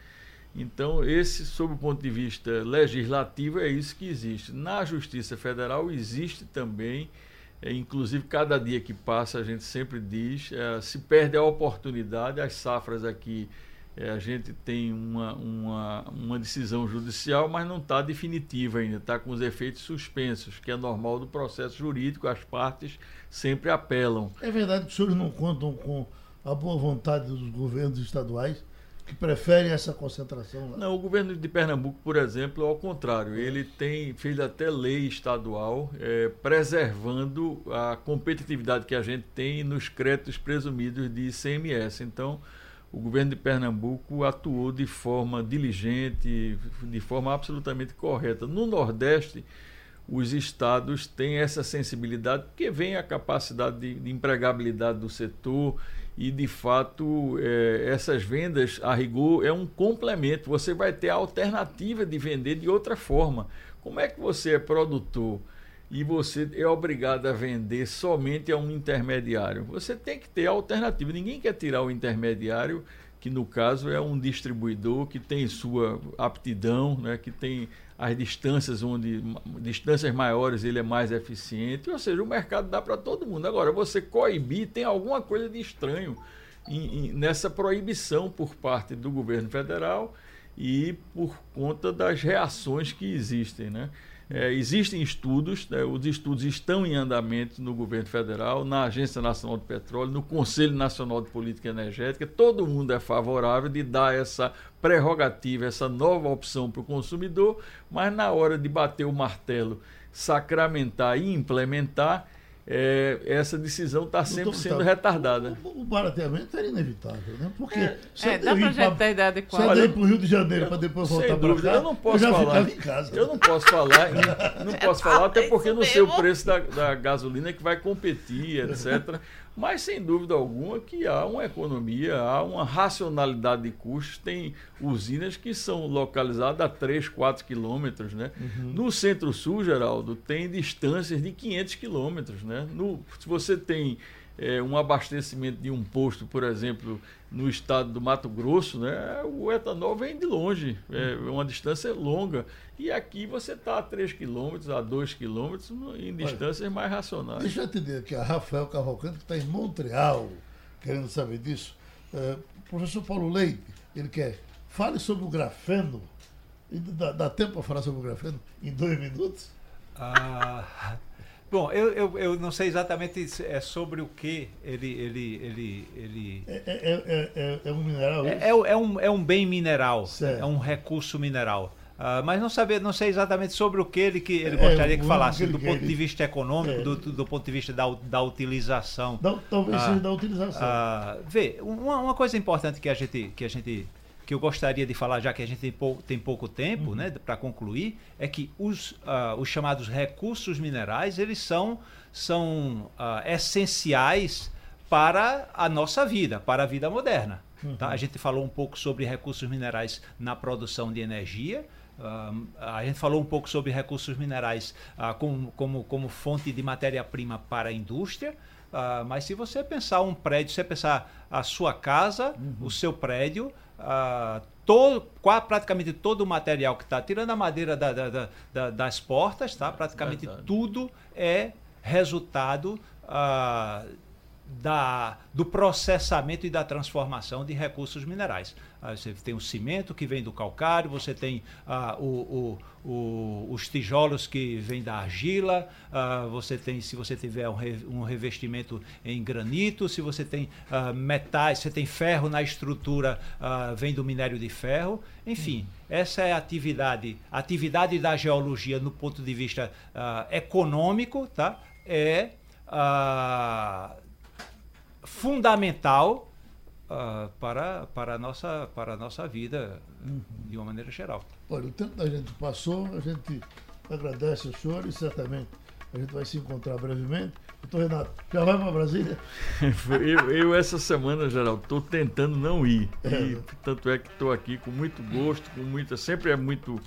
Então, esse, sob o ponto de vista legislativo, é isso que existe. Na Justiça Federal existe também, é, inclusive cada dia que passa, a gente sempre diz, é, se perde a oportunidade, as safras aqui é, a gente tem uma, uma, uma decisão judicial, mas não está definitiva ainda, está com os efeitos suspensos, que é normal do processo jurídico, as partes sempre apelam. É verdade que os senhores não contam com a boa vontade dos governos estaduais que preferem essa concentração lá? Não, o governo de Pernambuco, por exemplo, é ao contrário. Ele tem fez até lei estadual é, preservando a competitividade que a gente tem nos créditos presumidos de ICMS. Então, o governo de Pernambuco atuou de forma diligente, de forma absolutamente correta. No Nordeste, os estados têm essa sensibilidade, porque vem a capacidade de, de empregabilidade do setor e, de fato, é, essas vendas, a rigor, é um complemento. Você vai ter a alternativa de vender de outra forma. Como é que você é produtor e você é obrigado a vender somente a um intermediário? Você tem que ter alternativa. Ninguém quer tirar o intermediário que no caso é um distribuidor que tem sua aptidão, né, que tem as distâncias onde distâncias maiores ele é mais eficiente, ou seja, o mercado dá para todo mundo. Agora, você coibir tem alguma coisa de estranho em, em, nessa proibição por parte do governo federal e por conta das reações que existem, né? É, existem estudos, né, os estudos estão em andamento no governo federal, na Agência Nacional de Petróleo, no Conselho Nacional de Política Energética. Todo mundo é favorável de dar essa prerrogativa, essa nova opção para o consumidor, mas na hora de bater o martelo, sacramentar e implementar, é, essa decisão está sempre sendo retardada. O, o barateamento era inevitável, né? Porque é, é dá para gente ter ideia de qual. Você ir para o Rio de Janeiro para depois voltar para cá, eu não posso eu falar. em casa. Eu não posso falar, não posso falar até porque não sei o preço da, da gasolina que vai competir, etc. Mas, sem dúvida alguma, que há uma economia, há uma racionalidade de custos. Tem usinas que são localizadas a 3, 4 quilômetros. Né? Uhum. No centro-sul, Geraldo, tem distâncias de 500 quilômetros. Né? No, se você tem é, um abastecimento de um posto, por exemplo, no estado do Mato Grosso, né, o etanol vem de longe, é uma distância longa. E aqui você está a 3 km, a 2 km, em distâncias Olha, mais racionais. Deixa eu entender aqui, a Rafael Cavalcante, que está em Montreal, querendo saber disso. É, professor Paulo Leite, ele quer, fale sobre o grafeno. Dá, dá tempo para falar sobre o grafeno em dois minutos? Ah. Bom, eu, eu, eu não sei exatamente é sobre o que ele. ele, ele, ele... É, é, é, é um mineral? É, é, um, é um bem mineral, certo. é um recurso mineral. Uh, mas não, saber, não sei exatamente sobre o que ele, que ele gostaria que falasse, do ponto de vista econômico, do, do, ponto de vista da, da utilização. Da, talvez seja da utilização. Uh, vê, uma, uma coisa importante que a gente, que a gente que eu gostaria de falar, já que a gente tem, pou, tem pouco tempo, uhum. né, para concluir, é que os, uh, os chamados recursos minerais, eles são, são uh, essenciais para a nossa vida, para a vida moderna. Uhum. Tá? A gente falou um pouco sobre recursos minerais na produção de energia, Uh, a gente falou um pouco sobre recursos minerais uh, como, como, como fonte de matéria-prima para a indústria, uh, mas se você pensar um prédio, se você pensar a sua casa, uhum. o seu prédio, ah, todo, praticamente todo o material que está, tirando a madeira da, da, da, das portas, tá? praticamente tudo é resultado ah, da, do processamento e da transformação de recursos minerais. Ah, você tem o cimento que vem do calcário, você tem ah, o, o, o, os tijolos que vêm da argila, ah, você tem, se você tiver um, re, um, revestimento em granito, se você tem ah, metais, você tem ferro na estrutura, ah, vem do minério de ferro. Enfim, essa é a atividade, atividade da geologia no ponto de vista econômico, tá? É fundamental uh, para, para, a nossa, para a nossa vida uhum. de uma maneira geral. Olha, o tempo da gente passou, a gente agradece o senhor e certamente a gente vai se encontrar brevemente. Doutor Renato, já vai para Brasília? eu, eu, essa semana, geral, estou tentando não ir. É. E, tanto é que estou aqui com muito gosto, com muita. Sempre é muito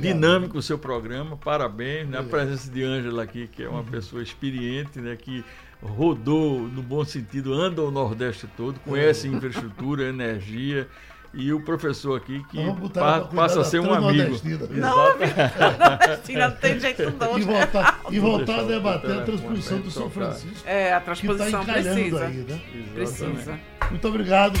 dinâmico o seu programa. Parabéns. Né? A presença de Ângela aqui, que é uma uhum. pessoa experiente, né? que rodou, no bom sentido, anda o Nordeste todo, conhece infraestrutura, energia. E o professor aqui que pa, passa a ser um amigo. Não, não tem jeito não. E voltar, e voltar a debater a transposição do São Francisco. É, a tá transposição tá precisa. Aí, né? Precisa. Muito obrigado.